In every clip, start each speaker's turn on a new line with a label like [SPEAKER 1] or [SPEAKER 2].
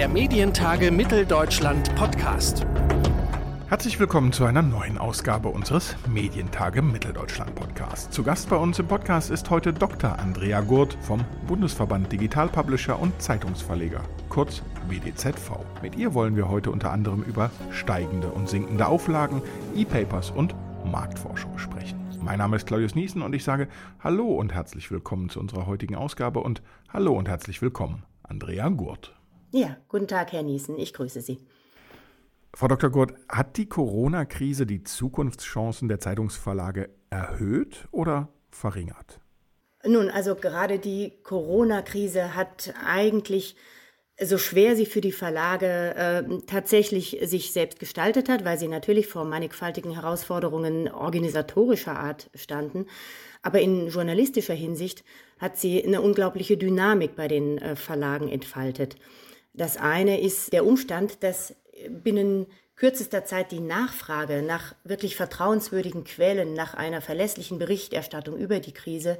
[SPEAKER 1] der Medientage Mitteldeutschland Podcast.
[SPEAKER 2] Herzlich willkommen zu einer neuen Ausgabe unseres Medientage Mitteldeutschland Podcasts. Zu Gast bei uns im Podcast ist heute Dr. Andrea Gurt vom Bundesverband Digital Publisher und Zeitungsverleger, kurz WDZV. Mit ihr wollen wir heute unter anderem über steigende und sinkende Auflagen, E-Papers und Marktforschung sprechen. Mein Name ist Claudius Niesen und ich sage Hallo und herzlich willkommen zu unserer heutigen Ausgabe und Hallo und herzlich willkommen, Andrea Gurt.
[SPEAKER 3] Ja, guten Tag, Herr Niesen, ich grüße Sie.
[SPEAKER 2] Frau Dr. Gurt, hat die Corona-Krise die Zukunftschancen der Zeitungsverlage erhöht oder verringert?
[SPEAKER 3] Nun, also gerade die Corona-Krise hat eigentlich so schwer sie für die Verlage äh, tatsächlich sich selbst gestaltet hat, weil sie natürlich vor mannigfaltigen Herausforderungen organisatorischer Art standen. Aber in journalistischer Hinsicht hat sie eine unglaubliche Dynamik bei den äh, Verlagen entfaltet. Das eine ist der Umstand, dass binnen kürzester Zeit die Nachfrage nach wirklich vertrauenswürdigen Quellen, nach einer verlässlichen Berichterstattung über die Krise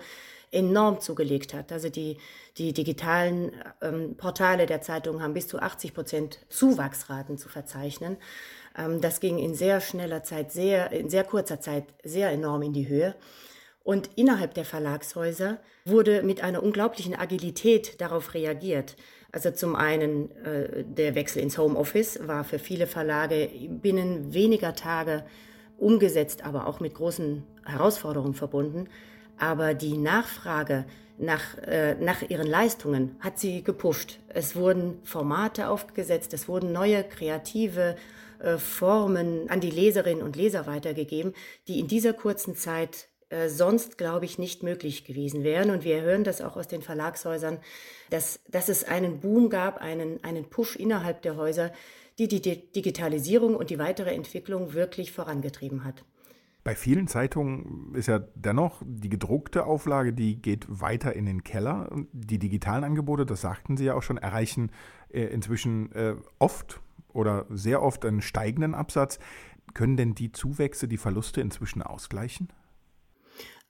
[SPEAKER 3] enorm zugelegt hat. Also die, die digitalen ähm, Portale der Zeitung haben bis zu 80 Prozent Zuwachsraten zu verzeichnen. Ähm, das ging in sehr schneller Zeit, sehr, in sehr kurzer Zeit sehr enorm in die Höhe. Und innerhalb der Verlagshäuser wurde mit einer unglaublichen Agilität darauf reagiert. Also zum einen äh, der Wechsel ins Homeoffice war für viele Verlage binnen weniger Tage umgesetzt, aber auch mit großen Herausforderungen verbunden. Aber die Nachfrage nach, äh, nach ihren Leistungen hat sie gepusht. Es wurden Formate aufgesetzt, es wurden neue kreative äh, Formen an die Leserinnen und Leser weitergegeben, die in dieser kurzen Zeit äh, sonst, glaube ich, nicht möglich gewesen wären. Und wir hören das auch aus den Verlagshäusern, dass, dass es einen Boom gab, einen, einen Push innerhalb der Häuser, die die Digitalisierung und die weitere Entwicklung wirklich vorangetrieben hat.
[SPEAKER 2] Bei vielen Zeitungen ist ja dennoch die gedruckte Auflage, die geht weiter in den Keller. Die digitalen Angebote, das sagten Sie ja auch schon, erreichen äh, inzwischen äh, oft oder sehr oft einen steigenden Absatz. Können denn die Zuwächse die Verluste inzwischen ausgleichen?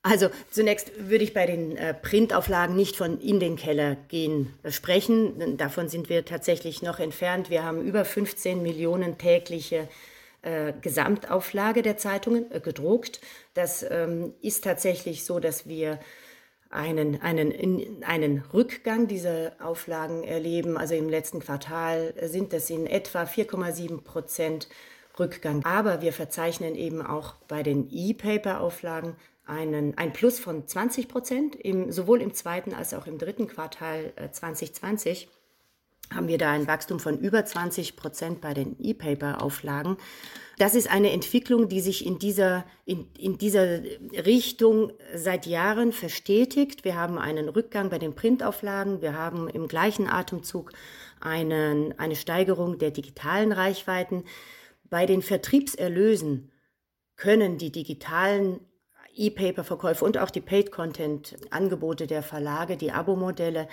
[SPEAKER 3] Also zunächst würde ich bei den äh, Printauflagen nicht von in den Keller gehen äh, sprechen. Davon sind wir tatsächlich noch entfernt. Wir haben über 15 Millionen tägliche äh, Gesamtauflage der Zeitungen äh, gedruckt. Das ähm, ist tatsächlich so, dass wir einen, einen, in, einen Rückgang dieser Auflagen erleben. Also im letzten Quartal sind das in etwa 4,7 Prozent Rückgang. Aber wir verzeichnen eben auch bei den E-Paper-Auflagen einen, ein Plus von 20 Prozent, im, sowohl im zweiten als auch im dritten Quartal 2020 äh, haben wir da ein Wachstum von über 20 Prozent bei den E-Paper-Auflagen. Das ist eine Entwicklung, die sich in dieser, in, in dieser Richtung seit Jahren verstetigt. Wir haben einen Rückgang bei den Printauflagen. Wir haben im gleichen Atemzug einen, eine Steigerung der digitalen Reichweiten. Bei den Vertriebserlösen können die digitalen E-Paper-Verkäufe und auch die Paid-Content-Angebote der Verlage, die Abo-Modelle,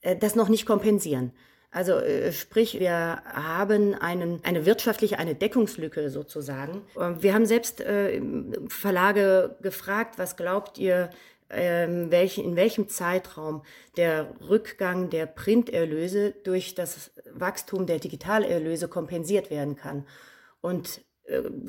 [SPEAKER 3] äh, das noch nicht kompensieren. Also äh, sprich, wir haben einen, eine wirtschaftliche, eine Deckungslücke sozusagen. Ähm, wir haben selbst äh, Verlage gefragt, was glaubt ihr, ähm, in welchem Zeitraum der Rückgang der Printerlöse durch das Wachstum der Digitalerlöse kompensiert werden kann. Und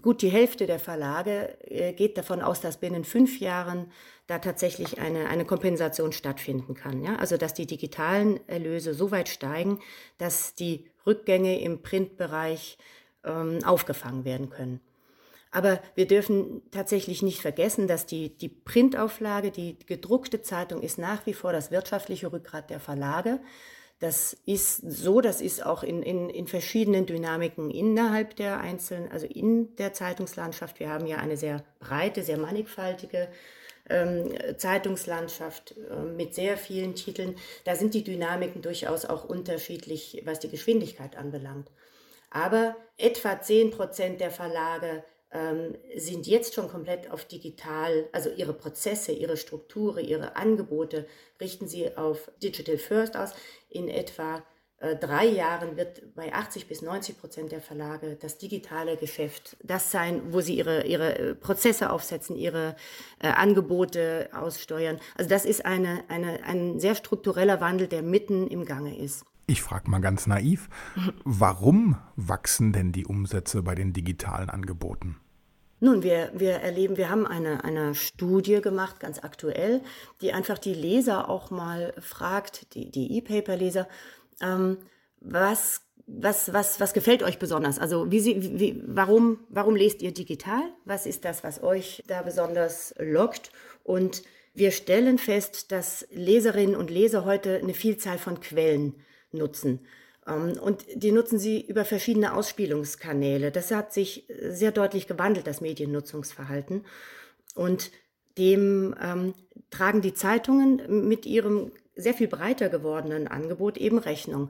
[SPEAKER 3] gut die Hälfte der Verlage äh, geht davon aus, dass binnen fünf Jahren da tatsächlich eine, eine Kompensation stattfinden kann. Ja? Also dass die digitalen Erlöse so weit steigen, dass die Rückgänge im Printbereich ähm, aufgefangen werden können. Aber wir dürfen tatsächlich nicht vergessen, dass die, die Printauflage, die gedruckte Zeitung ist nach wie vor das wirtschaftliche Rückgrat der Verlage. Das ist so, das ist auch in, in, in verschiedenen Dynamiken innerhalb der einzelnen, also in der Zeitungslandschaft. Wir haben ja eine sehr breite, sehr mannigfaltige ähm, Zeitungslandschaft äh, mit sehr vielen Titeln. Da sind die Dynamiken durchaus auch unterschiedlich, was die Geschwindigkeit anbelangt. Aber etwa 10 Prozent der Verlage ähm, sind jetzt schon komplett auf digital, also ihre Prozesse, ihre Strukturen, ihre Angebote richten sie auf Digital First aus. In etwa äh, drei Jahren wird bei 80 bis 90 Prozent der Verlage das digitale Geschäft das sein, wo sie ihre, ihre äh, Prozesse aufsetzen, ihre äh, Angebote aussteuern. Also das ist eine, eine, ein sehr struktureller Wandel, der mitten im Gange ist.
[SPEAKER 2] Ich frage mal ganz naiv, warum wachsen denn die Umsätze bei den digitalen Angeboten?
[SPEAKER 3] Nun, wir, wir erleben, wir haben eine, eine Studie gemacht, ganz aktuell, die einfach die Leser auch mal fragt, die, E-Paper-Leser, ähm, was, was, was, was gefällt euch besonders? Also wie sie, wie, warum, warum lest ihr digital? Was ist das, was euch da besonders lockt? Und wir stellen fest, dass Leserinnen und Leser heute eine Vielzahl von Quellen nutzen. Ähm, und die nutzen sie über verschiedene Ausspielungskanäle. Das hat sich sehr deutlich gewandelt, das Mediennutzungsverhalten. Und dem ähm, tragen die Zeitungen mit ihrem sehr viel breiter gewordenen Angebot eben Rechnung.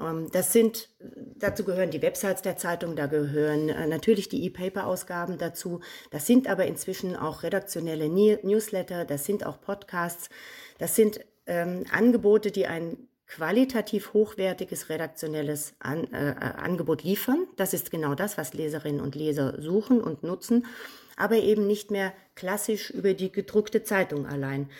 [SPEAKER 3] Ähm, das sind, dazu gehören die Websites der Zeitung, da gehören äh, natürlich die E-Paper-Ausgaben dazu. Das sind aber inzwischen auch redaktionelle Newsletter, das sind auch Podcasts, das sind ähm, Angebote, die ein qualitativ hochwertiges redaktionelles An äh, äh, Angebot liefern. Das ist genau das, was Leserinnen und Leser suchen und nutzen, aber eben nicht mehr klassisch über die gedruckte Zeitung allein.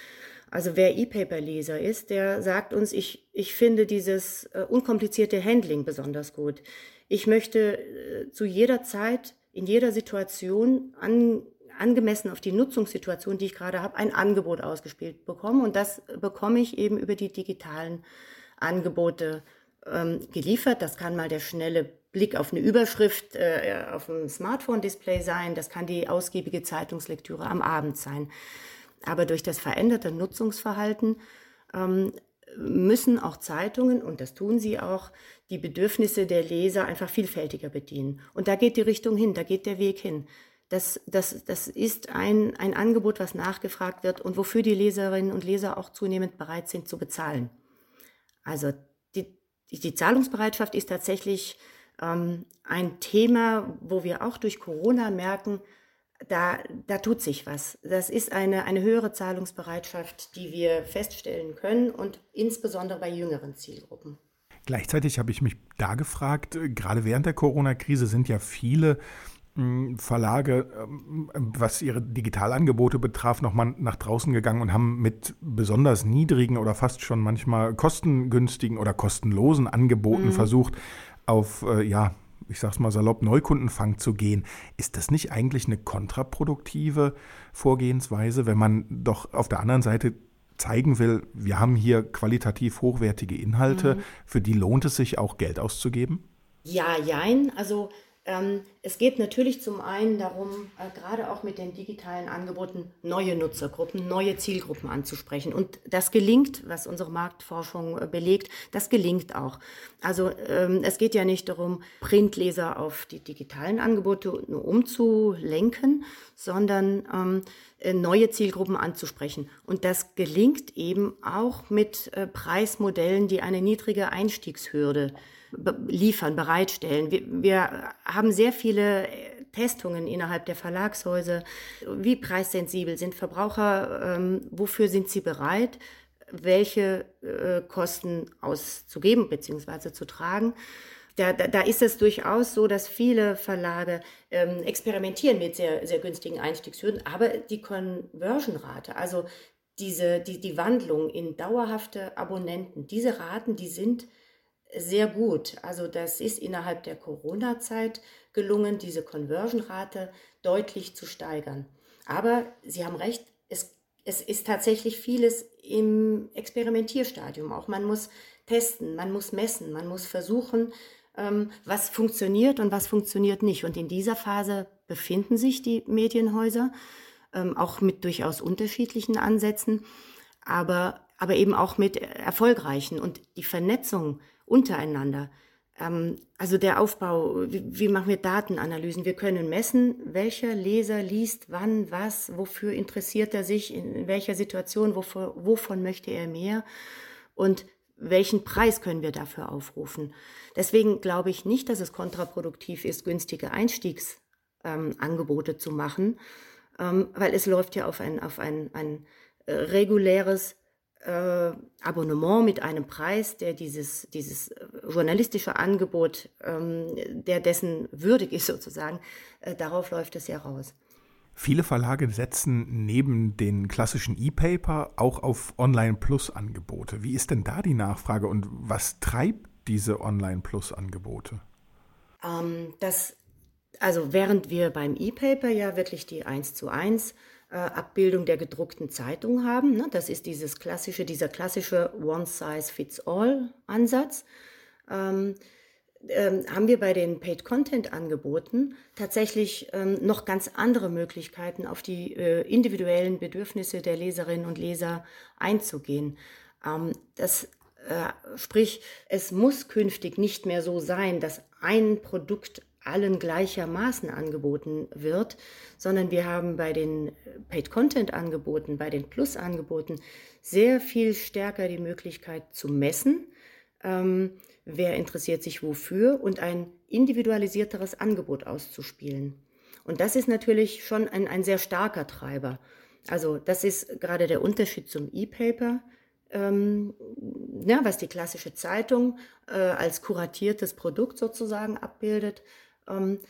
[SPEAKER 3] Also wer E-Paper-Leser ist, der sagt uns, ich, ich finde dieses äh, unkomplizierte Handling besonders gut. Ich möchte äh, zu jeder Zeit, in jeder Situation an, angemessen auf die Nutzungssituation, die ich gerade habe, ein Angebot ausgespielt bekommen. Und das bekomme ich eben über die digitalen Angebote ähm, geliefert. Das kann mal der schnelle Blick auf eine Überschrift äh, auf dem Smartphone-Display sein. Das kann die ausgiebige Zeitungslektüre am Abend sein. Aber durch das veränderte Nutzungsverhalten ähm, müssen auch Zeitungen, und das tun sie auch, die Bedürfnisse der Leser einfach vielfältiger bedienen. Und da geht die Richtung hin, da geht der Weg hin. Das, das, das ist ein, ein Angebot, was nachgefragt wird und wofür die Leserinnen und Leser auch zunehmend bereit sind zu bezahlen. Also die, die Zahlungsbereitschaft ist tatsächlich ähm, ein Thema, wo wir auch durch Corona merken, da, da tut sich was. Das ist eine, eine höhere Zahlungsbereitschaft, die wir feststellen können und insbesondere bei jüngeren Zielgruppen.
[SPEAKER 2] Gleichzeitig habe ich mich da gefragt, äh, gerade während der Corona-Krise sind ja viele Verlage, ähm, was ihre Digitalangebote betraf, nochmal nach draußen gegangen und haben mit besonders niedrigen oder fast schon manchmal kostengünstigen oder kostenlosen Angeboten mhm. versucht, auf, äh, ja, ich sag's mal salopp, Neukundenfang zu gehen. Ist das nicht eigentlich eine kontraproduktive Vorgehensweise, wenn man doch auf der anderen Seite zeigen will, wir haben hier qualitativ hochwertige Inhalte, mhm. für die lohnt es sich auch Geld auszugeben?
[SPEAKER 3] Ja, jein. Also ähm, es geht natürlich zum einen darum, äh, gerade auch mit den digitalen Angeboten neue Nutzergruppen, neue Zielgruppen anzusprechen. Und das gelingt, was unsere Marktforschung äh, belegt, das gelingt auch. Also ähm, es geht ja nicht darum, Printleser auf die digitalen Angebote nur umzulenken, sondern ähm, äh, neue Zielgruppen anzusprechen. Und das gelingt eben auch mit Preismodellen, die eine niedrige Einstiegshürde liefern, bereitstellen. Wir, wir haben sehr viele äh, Testungen innerhalb der Verlagshäuser. Wie preissensibel sind Verbraucher? Ähm, wofür sind sie bereit? Welche äh, Kosten auszugeben bzw. zu tragen? Da, da, da, ist es durchaus so, dass viele Verlage ähm, experimentieren mit sehr, sehr günstigen Einstiegshürden, aber die Conversion-Rate, also diese, die, die Wandlung in dauerhafte Abonnenten, diese Raten, die sind sehr gut. Also das ist innerhalb der Corona-Zeit gelungen, diese Conversion-Rate deutlich zu steigern. Aber Sie haben recht, es, es ist tatsächlich vieles im Experimentierstadium. Auch man muss testen, man muss messen, man muss versuchen, ähm, was funktioniert und was funktioniert nicht. Und in dieser Phase befinden sich die Medienhäuser, ähm, auch mit durchaus unterschiedlichen Ansätzen, aber, aber eben auch mit erfolgreichen. Und die Vernetzung untereinander. Ähm, also der Aufbau, wie, wie machen wir Datenanalysen? Wir können messen, welcher Leser liest wann, was, wofür interessiert er sich, in welcher Situation, wovon, wovon möchte er mehr und welchen Preis können wir dafür aufrufen. Deswegen glaube ich nicht, dass es kontraproduktiv ist, günstige Einstiegsangebote ähm, zu machen, ähm, weil es läuft ja auf ein, auf ein, ein äh, reguläres äh, Abonnement mit einem Preis, der dieses, dieses äh, journalistische Angebot, ähm, der dessen würdig ist sozusagen, äh, darauf läuft es ja raus.
[SPEAKER 2] Viele Verlage setzen neben den klassischen E-Paper auch auf Online-Plus-Angebote. Wie ist denn da die Nachfrage und was treibt diese Online-Plus-Angebote?
[SPEAKER 3] Ähm, das, also während wir beim E-Paper ja wirklich die 1 zu 1 äh, Abbildung der gedruckten Zeitung haben, ne, das ist dieses klassische, dieser klassische One-Size-Fits-All-Ansatz, ähm, ähm, haben wir bei den Paid-Content-Angeboten tatsächlich ähm, noch ganz andere Möglichkeiten, auf die äh, individuellen Bedürfnisse der Leserinnen und Leser einzugehen. Ähm, das äh, sprich, es muss künftig nicht mehr so sein, dass ein Produkt allen gleichermaßen angeboten wird, sondern wir haben bei den Paid-Content-Angeboten, bei den Plus-Angeboten sehr viel stärker die Möglichkeit zu messen, ähm, wer interessiert sich wofür und ein individualisierteres Angebot auszuspielen. Und das ist natürlich schon ein, ein sehr starker Treiber. Also das ist gerade der Unterschied zum E-Paper, ähm, ja, was die klassische Zeitung äh, als kuratiertes Produkt sozusagen abbildet. Ähm,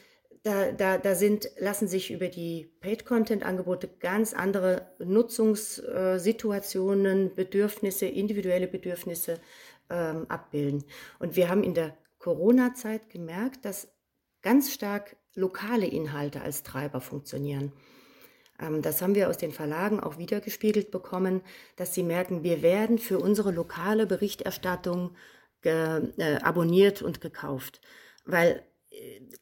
[SPEAKER 3] da, da, da sind, lassen sich über die Paid-Content-Angebote ganz andere Nutzungssituationen, Bedürfnisse, individuelle Bedürfnisse ähm, abbilden. Und wir haben in der Corona-Zeit gemerkt, dass ganz stark lokale Inhalte als Treiber funktionieren. Ähm, das haben wir aus den Verlagen auch wiedergespiegelt bekommen, dass sie merken, wir werden für unsere lokale Berichterstattung äh, abonniert und gekauft. Weil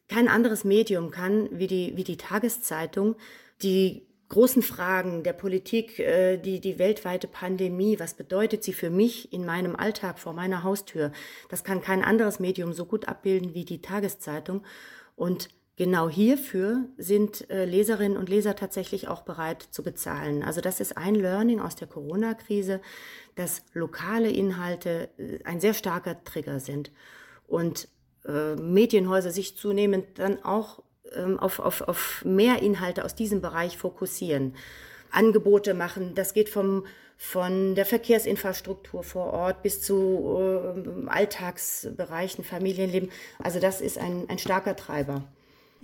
[SPEAKER 3] kein anderes Medium kann, wie die, wie die Tageszeitung, die großen Fragen der Politik, äh, die, die weltweite Pandemie, was bedeutet sie für mich in meinem Alltag vor meiner Haustür? Das kann kein anderes Medium so gut abbilden wie die Tageszeitung. Und genau hierfür sind äh, Leserinnen und Leser tatsächlich auch bereit zu bezahlen. Also das ist ein Learning aus der Corona-Krise, dass lokale Inhalte äh, ein sehr starker Trigger sind. Und Medienhäuser sich zunehmend dann auch ähm, auf, auf, auf mehr Inhalte aus diesem Bereich fokussieren. Angebote machen, das geht vom, von der Verkehrsinfrastruktur vor Ort bis zu äh, Alltagsbereichen, Familienleben. Also das ist ein, ein starker Treiber.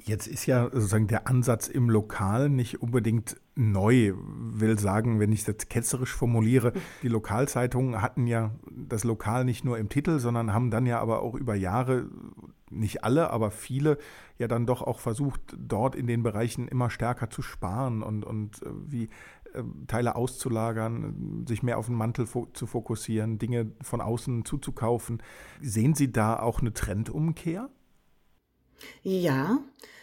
[SPEAKER 2] Jetzt ist ja sozusagen der Ansatz im Lokal nicht unbedingt neu. Will sagen, wenn ich das ketzerisch formuliere, die Lokalzeitungen hatten ja das Lokal nicht nur im Titel, sondern haben dann ja aber auch über Jahre nicht alle, aber viele ja dann doch auch versucht, dort in den Bereichen immer stärker zu sparen und, und äh, wie äh, Teile auszulagern, sich mehr auf den Mantel fo zu fokussieren, Dinge von außen zuzukaufen. Sehen Sie da auch eine Trendumkehr?
[SPEAKER 3] Ja,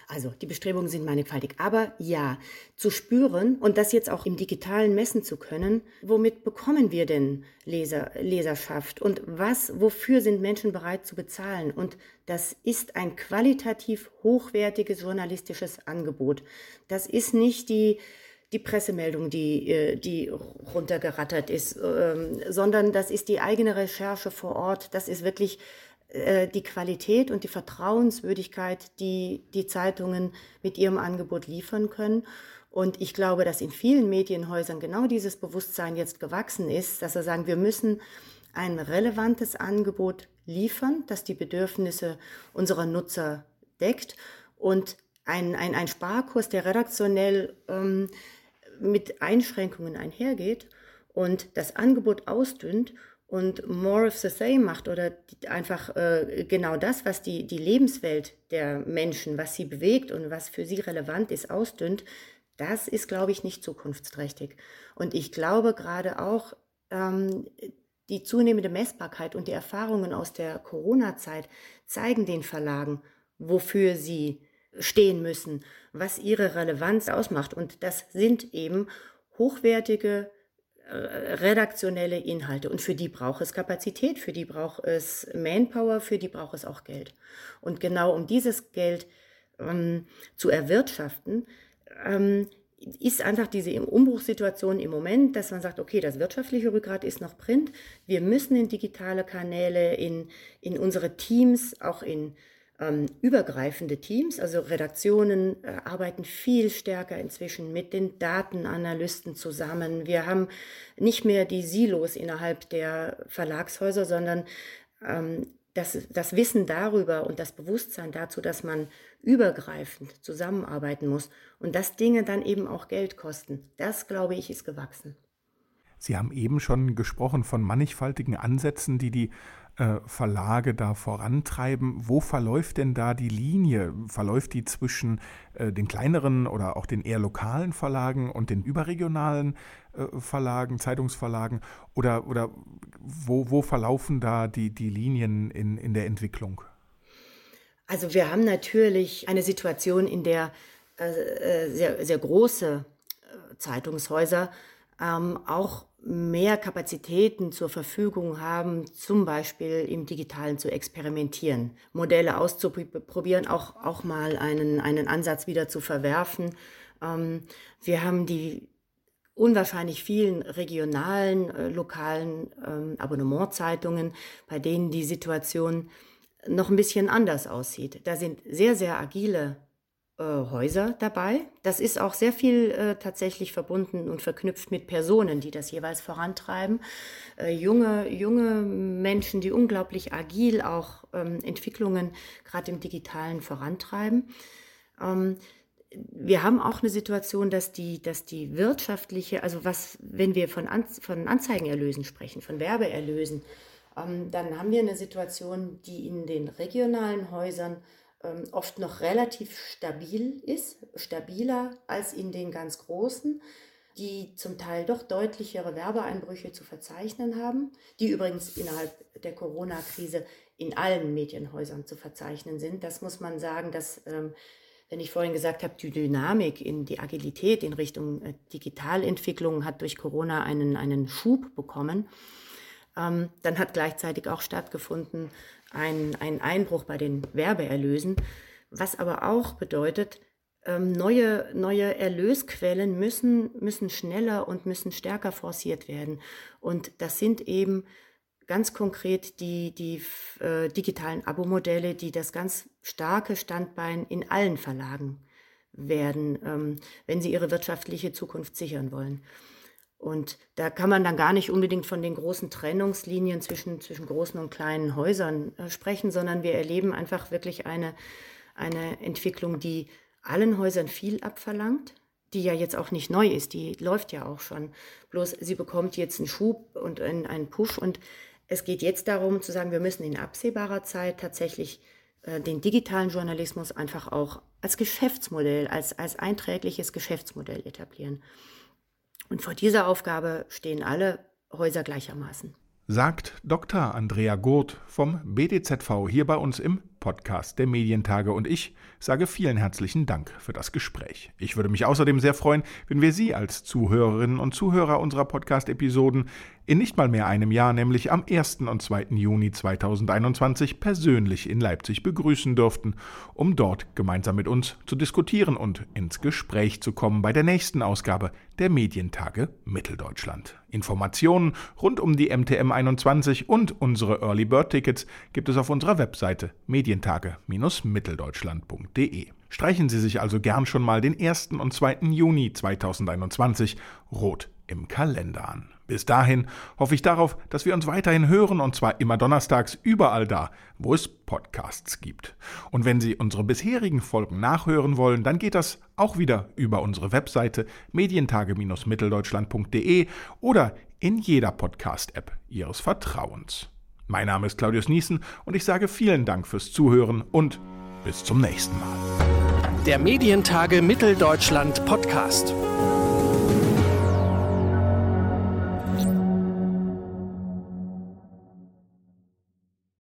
[SPEAKER 3] also die Bestrebungen sind mannigfaltig, aber ja, zu spüren und das jetzt auch im digitalen messen zu können, womit bekommen wir denn Leser, Leserschaft und was, wofür sind Menschen bereit zu bezahlen? Und das ist ein qualitativ hochwertiges journalistisches Angebot. Das ist nicht die die Pressemeldung, die, äh, die runtergerattert ist, ähm, sondern das ist die eigene Recherche vor Ort. Das ist wirklich die Qualität und die Vertrauenswürdigkeit, die die Zeitungen mit ihrem Angebot liefern können. Und ich glaube, dass in vielen Medienhäusern genau dieses Bewusstsein jetzt gewachsen ist, dass sie sagen, wir müssen ein relevantes Angebot liefern, das die Bedürfnisse unserer Nutzer deckt und ein, ein, ein Sparkurs, der redaktionell ähm, mit Einschränkungen einhergeht und das Angebot ausdünnt und more of the same macht oder einfach äh, genau das, was die, die Lebenswelt der Menschen, was sie bewegt und was für sie relevant ist, ausdünnt, das ist, glaube ich, nicht zukunftsträchtig. Und ich glaube gerade auch, ähm, die zunehmende Messbarkeit und die Erfahrungen aus der Corona-Zeit zeigen den Verlagen, wofür sie stehen müssen, was ihre Relevanz ausmacht. Und das sind eben hochwertige redaktionelle Inhalte. Und für die braucht es Kapazität, für die braucht es Manpower, für die braucht es auch Geld. Und genau um dieses Geld ähm, zu erwirtschaften, ähm, ist einfach diese Umbruchssituation im Moment, dass man sagt, okay, das wirtschaftliche Rückgrat ist noch Print. Wir müssen in digitale Kanäle, in, in unsere Teams, auch in ähm, übergreifende Teams, also Redaktionen äh, arbeiten viel stärker inzwischen mit den Datenanalysten zusammen. Wir haben nicht mehr die Silos innerhalb der Verlagshäuser, sondern ähm, das, das Wissen darüber und das Bewusstsein dazu, dass man übergreifend zusammenarbeiten muss und dass Dinge dann eben auch Geld kosten, das glaube ich ist gewachsen.
[SPEAKER 2] Sie haben eben schon gesprochen von mannigfaltigen Ansätzen, die die Verlage da vorantreiben. Wo verläuft denn da die Linie? Verläuft die zwischen äh, den kleineren oder auch den eher lokalen Verlagen und den überregionalen äh, Verlagen, Zeitungsverlagen? Oder, oder wo, wo verlaufen da die, die Linien in, in der Entwicklung?
[SPEAKER 3] Also wir haben natürlich eine Situation, in der äh, äh sehr, sehr große äh, Zeitungshäuser ähm, auch mehr Kapazitäten zur Verfügung haben, zum Beispiel im Digitalen zu experimentieren, Modelle auszuprobieren, auch, auch mal einen, einen Ansatz wieder zu verwerfen. Ähm, wir haben die unwahrscheinlich vielen regionalen, äh, lokalen ähm, Abonnementzeitungen, bei denen die Situation noch ein bisschen anders aussieht. Da sind sehr, sehr agile äh, Häuser dabei. Das ist auch sehr viel äh, tatsächlich verbunden und verknüpft mit Personen, die das jeweils vorantreiben. Äh, junge, junge Menschen, die unglaublich agil auch ähm, Entwicklungen gerade im digitalen vorantreiben. Ähm, wir haben auch eine Situation, dass die, dass die wirtschaftliche, also was, wenn wir von, An von Anzeigenerlösen sprechen, von Werbeerlösen, ähm, dann haben wir eine Situation, die in den regionalen Häusern ähm, oft noch relativ stabil ist, stabiler als in den ganz großen, die zum Teil doch deutlichere Werbeeinbrüche zu verzeichnen haben, die übrigens innerhalb der Corona-Krise in allen Medienhäusern zu verzeichnen sind. Das muss man sagen, dass ähm, wenn ich vorhin gesagt habe, die Dynamik in die Agilität in Richtung äh, Digitalentwicklung hat durch Corona einen, einen Schub bekommen, ähm, dann hat gleichzeitig auch stattgefunden ein, ein Einbruch bei den Werbeerlösen, was aber auch bedeutet, ähm, neue, neue Erlösquellen müssen, müssen schneller und müssen stärker forciert werden. Und das sind eben ganz konkret die, die äh, digitalen Abo-Modelle, die das ganz starke Standbein in allen Verlagen werden, ähm, wenn sie ihre wirtschaftliche Zukunft sichern wollen. Und da kann man dann gar nicht unbedingt von den großen Trennungslinien zwischen, zwischen großen und kleinen Häusern äh, sprechen, sondern wir erleben einfach wirklich eine, eine Entwicklung, die allen Häusern viel abverlangt, die ja jetzt auch nicht neu ist, die läuft ja auch schon. Bloß sie bekommt jetzt einen Schub und einen, einen Push und es geht jetzt darum zu sagen, wir müssen in absehbarer Zeit tatsächlich äh, den digitalen Journalismus einfach auch als Geschäftsmodell, als, als einträgliches Geschäftsmodell etablieren. Und vor dieser Aufgabe stehen alle Häuser gleichermaßen.
[SPEAKER 2] Sagt Dr. Andrea Gurt vom BDZV hier bei uns im Podcast der Medientage und ich sage vielen herzlichen Dank für das Gespräch. Ich würde mich außerdem sehr freuen, wenn wir Sie als Zuhörerinnen und Zuhörer unserer Podcast-Episoden in nicht mal mehr einem Jahr, nämlich am 1. und 2. Juni 2021 persönlich in Leipzig begrüßen dürften, um dort gemeinsam mit uns zu diskutieren und ins Gespräch zu kommen bei der nächsten Ausgabe der Medientage Mitteldeutschland. Informationen rund um die MTM 21 und unsere Early Bird Tickets gibt es auf unserer Webseite medientage-mitteldeutschland.de. Streichen Sie sich also gern schon mal den 1. und 2. Juni 2021 rot im Kalender an. Bis dahin hoffe ich darauf, dass wir uns weiterhin hören und zwar immer donnerstags überall da, wo es Podcasts gibt. Und wenn Sie unsere bisherigen Folgen nachhören wollen, dann geht das auch wieder über unsere Webseite medientage-mitteldeutschland.de oder in jeder Podcast-App Ihres Vertrauens. Mein Name ist Claudius Niesen und ich sage vielen Dank fürs Zuhören und bis zum nächsten Mal.
[SPEAKER 1] Der Medientage Mitteldeutschland Podcast.